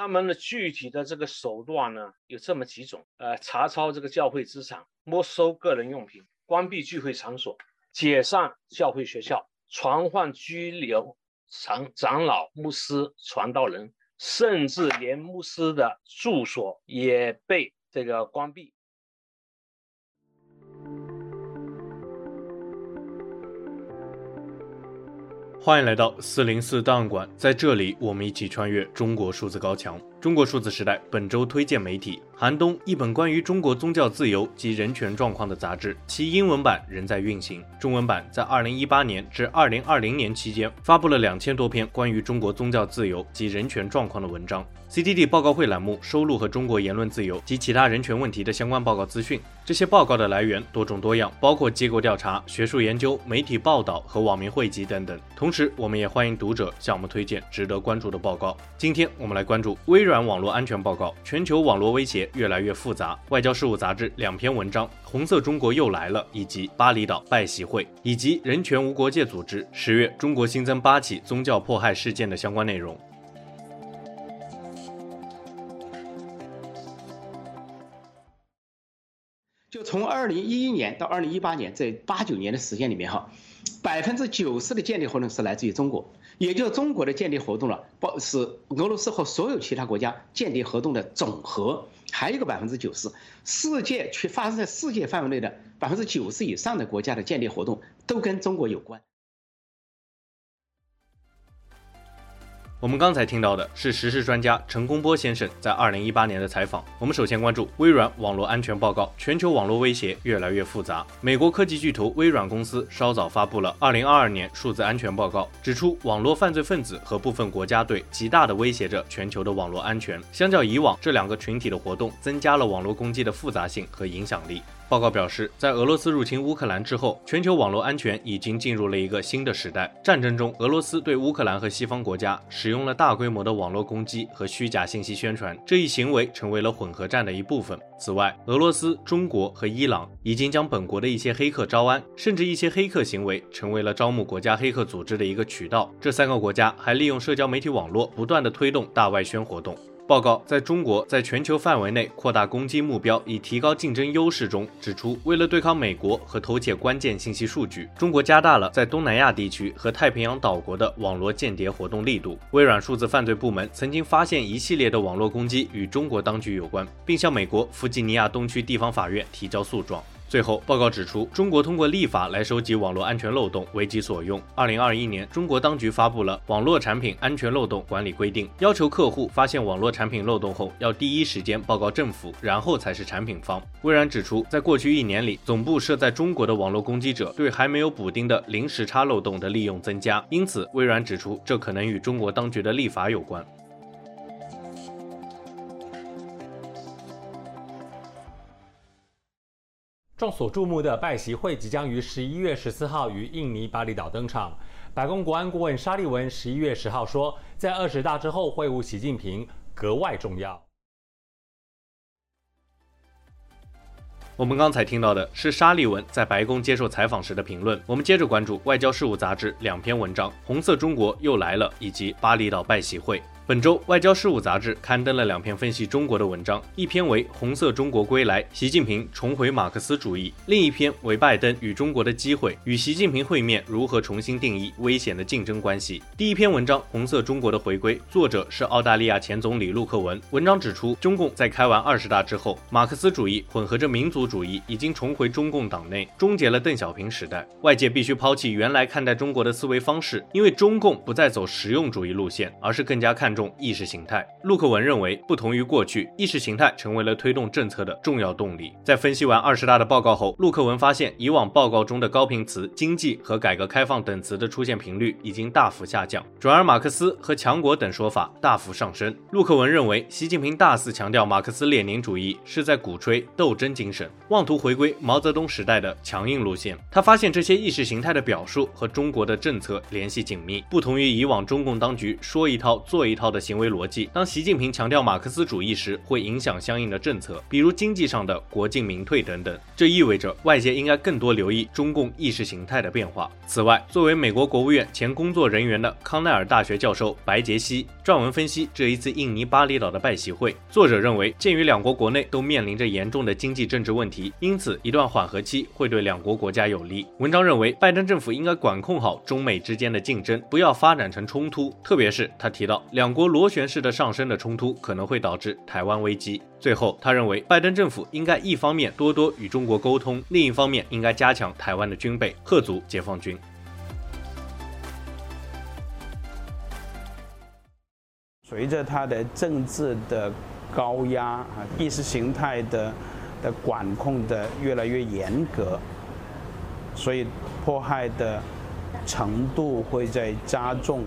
他们的具体的这个手段呢，有这么几种：呃，查抄这个教会资产，没收个人用品，关闭聚会场所，解散教会学校，传唤拘留长长老、牧师、传道人，甚至连牧师的住所也被这个关闭。欢迎来到四零四档案馆，在这里，我们一起穿越中国数字高墙。中国数字时代本周推荐媒体：寒冬，一本关于中国宗教自由及人权状况的杂志，其英文版仍在运行，中文版在二零一八年至二零二零年期间发布了两千多篇关于中国宗教自由及人权状况的文章。CDD 报告会栏目收录和中国言论自由及其他人权问题的相关报告资讯。这些报告的来源多种多样，包括机构调查、学术研究、媒体报道和网民汇集等等。同时，我们也欢迎读者向我们推荐值得关注的报告。今天我们来关注微软软网络安全报告，全球网络威胁越来越复杂。外交事务杂志两篇文章：红色中国又来了，以及巴厘岛拜习会，以及人权无国界组织十月中国新增八起宗教迫害事件的相关内容。就从二零一一年到二零一八年这八九年的时间里面哈，百分之九十的间谍活动是来自于中国，也就是中国的间谍活动了，包是俄罗斯和所有其他国家间谍活动的总和，还有一个百分之九十，世界去发生在世界范围内的百分之九十以上的国家的间谍活动都跟中国有关。我们刚才听到的是时事专家陈公波先生在二零一八年的采访。我们首先关注微软网络安全报告，全球网络威胁越来越复杂。美国科技巨头微软公司稍早发布了二零二二年数字安全报告，指出网络犯罪分子和部分国家队极大的威胁着全球的网络安全。相较以往，这两个群体的活动增加了网络攻击的复杂性和影响力。报告表示，在俄罗斯入侵乌克兰之后，全球网络安全已经进入了一个新的时代。战争中，俄罗斯对乌克兰和西方国家使用了大规模的网络攻击和虚假信息宣传，这一行为成为了混合战的一部分。此外，俄罗斯、中国和伊朗已经将本国的一些黑客招安，甚至一些黑客行为成为了招募国家黑客组织的一个渠道。这三个国家还利用社交媒体网络，不断的推动大外宣活动。报告在中国在全球范围内扩大攻击目标，以提高竞争优势中指出，为了对抗美国和偷窃关键信息数据，中国加大了在东南亚地区和太平洋岛国的网络间谍活动力度。微软数字犯罪部门曾经发现一系列的网络攻击与中国当局有关，并向美国弗吉尼亚东区地方法院提交诉状。最后，报告指出，中国通过立法来收集网络安全漏洞，为己所用。二零二一年，中国当局发布了《网络产品安全漏洞管理规定》，要求客户发现网络产品漏洞后，要第一时间报告政府，然后才是产品方。微软指出，在过去一年里，总部设在中国的网络攻击者对还没有补丁的零时差漏洞的利用增加，因此，微软指出，这可能与中国当局的立法有关。众所瞩目的拜习会即将于十一月十四号于印尼巴厘岛登场。白宫国安顾问沙利文十一月十号说，在二十大之后会晤习近平格外重要。我们刚才听到的是沙利文在白宫接受采访时的评论。我们接着关注外交事务杂志两篇文章：红色中国又来了，以及巴厘岛拜习会。本周，外交事务杂志刊登了两篇分析中国的文章，一篇为《红色中国归来，习近平重回马克思主义》，另一篇为《拜登与中国的机会，与习近平会面如何重新定义危险的竞争关系》。第一篇文章《红色中国的回归》，作者是澳大利亚前总理陆克文。文章指出，中共在开完二十大之后，马克思主义混合着民族主义，已经重回中共党内，终结了邓小平时代。外界必须抛弃原来看待中国的思维方式，因为中共不再走实用主义路线，而是更加看重。种意识形态，陆克文认为，不同于过去，意识形态成为了推动政策的重要动力。在分析完二十大的报告后，陆克文发现，以往报告中的高频词“经济”和“改革开放”等词的出现频率已经大幅下降，转而马克思和强国等说法大幅上升。陆克文认为，习近平大肆强调马克思列宁主义，是在鼓吹斗争精神，妄图回归毛泽东时代的强硬路线。他发现这些意识形态的表述和中国的政策联系紧密，不同于以往中共当局说一套做一套。套的行为逻辑。当习近平强调马克思主义时，会影响相应的政策，比如经济上的国进民退等等。这意味着外界应该更多留意中共意识形态的变化。此外，作为美国国务院前工作人员的康奈尔大学教授白杰西撰文分析这一次印尼巴厘岛的拜习会。作者认为，鉴于两国国内都面临着严重的经济政治问题，因此一段缓和期会对两国国家有利。文章认为，拜登政府应该管控好中美之间的竞争，不要发展成冲突。特别是他提到，两两国螺旋式的上升的冲突可能会导致台湾危机。最后，他认为，拜登政府应该一方面多多与中国沟通，另一方面应该加强台湾的军备，吓阻解放军。随着他的政治的高压啊，意识形态的的管控的越来越严格，所以迫害的程度会在加重。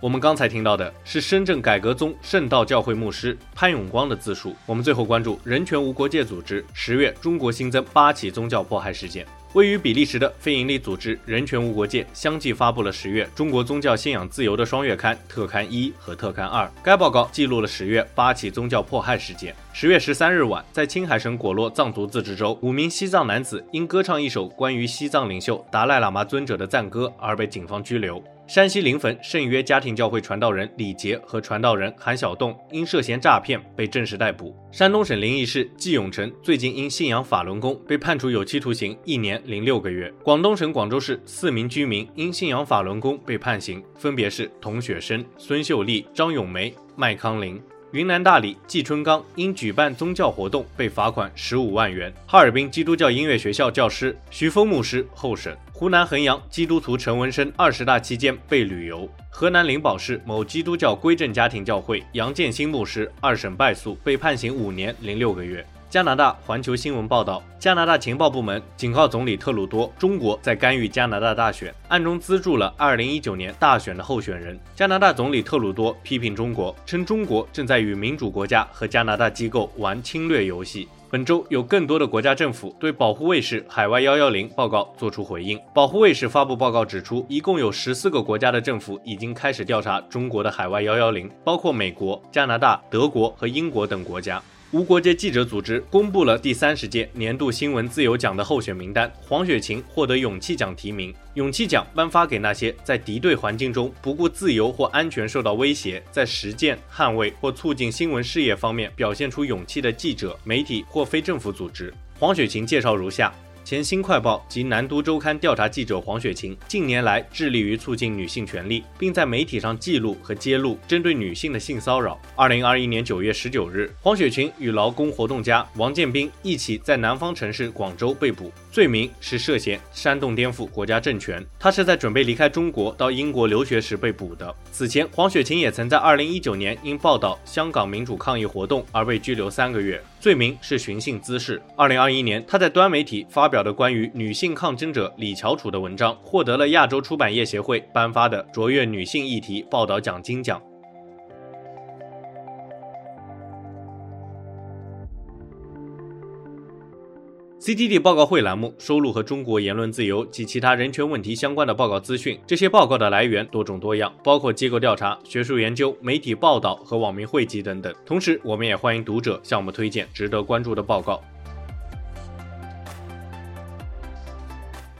我们刚才听到的是深圳改革宗圣道教会牧师潘永光的自述。我们最后关注人权无国界组织十月中国新增八起宗教迫害事件。位于比利时的非营利组织人权无国界相继发布了十月中国宗教信仰自由的双月刊特刊一和特刊二。该报告记录了十月八起宗教迫害事件。十月十三日晚，在青海省果洛藏族自治州，五名西藏男子因歌唱一首关于西藏领袖达赖喇嘛尊者的赞歌而被警方拘留。山西临汾圣约家庭教会传道人李杰和传道人韩晓栋因涉嫌诈骗被正式逮捕。山东省临沂市季永成最近因信仰法轮功被判处有期徒刑一年零六个月。广东省广州市四名居民因信仰法轮功被判刑，分别是童雪生、孙秀丽、张永梅、麦康林。云南大理季春刚因举办宗教活动被罚款十五万元。哈尔滨基督教音乐学校教师徐峰牧师候审。湖南衡阳基督徒陈文生二十大期间被旅游。河南灵宝市某基督教归正家庭教会杨建新牧师二审败诉，被判刑五年零六个月。加拿大环球新闻报道，加拿大情报部门警告总理特鲁多，中国在干预加拿大大选，暗中资助了二零一九年大选的候选人。加拿大总理特鲁多批评中国，称中国正在与民主国家和加拿大机构玩侵略游戏。本周有更多的国家政府对保护卫士海外幺幺零报告作出回应。保护卫士发布报告指出，一共有十四个国家的政府已经开始调查中国的海外幺幺零，包括美国、加拿大、德国和英国等国家。无国界记者组织公布了第三十届年度新闻自由奖的候选名单，黄雪晴获得勇气奖提名。勇气奖颁发给那些在敌对环境中不顾自由或安全受到威胁，在实践、捍卫或促进新闻事业方面表现出勇气的记者、媒体或非政府组织。黄雪晴介绍如下。前《新快报》及《南都周刊》调查记者黄雪晴近年来致力于促进女性权利，并在媒体上记录和揭露针对女性的性骚扰。二零二一年九月十九日，黄雪晴与劳工活动家王建斌一起在南方城市广州被捕，罪名是涉嫌煽动颠覆国家政权。她是在准备离开中国到英国留学时被捕的。此前，黄雪晴也曾在二零一九年因报道香港民主抗议活动而被拘留三个月。罪名是寻衅滋事。二零二一年，他在端媒体发表的关于女性抗争者李翘楚的文章，获得了亚洲出版业协会颁发的卓越女性议题报道奖金奖。CTT 报告会栏目收录和中国言论自由及其他人权问题相关的报告资讯。这些报告的来源多种多样，包括机构调查、学术研究、媒体报道和网民汇集等等。同时，我们也欢迎读者向我们推荐值得关注的报告。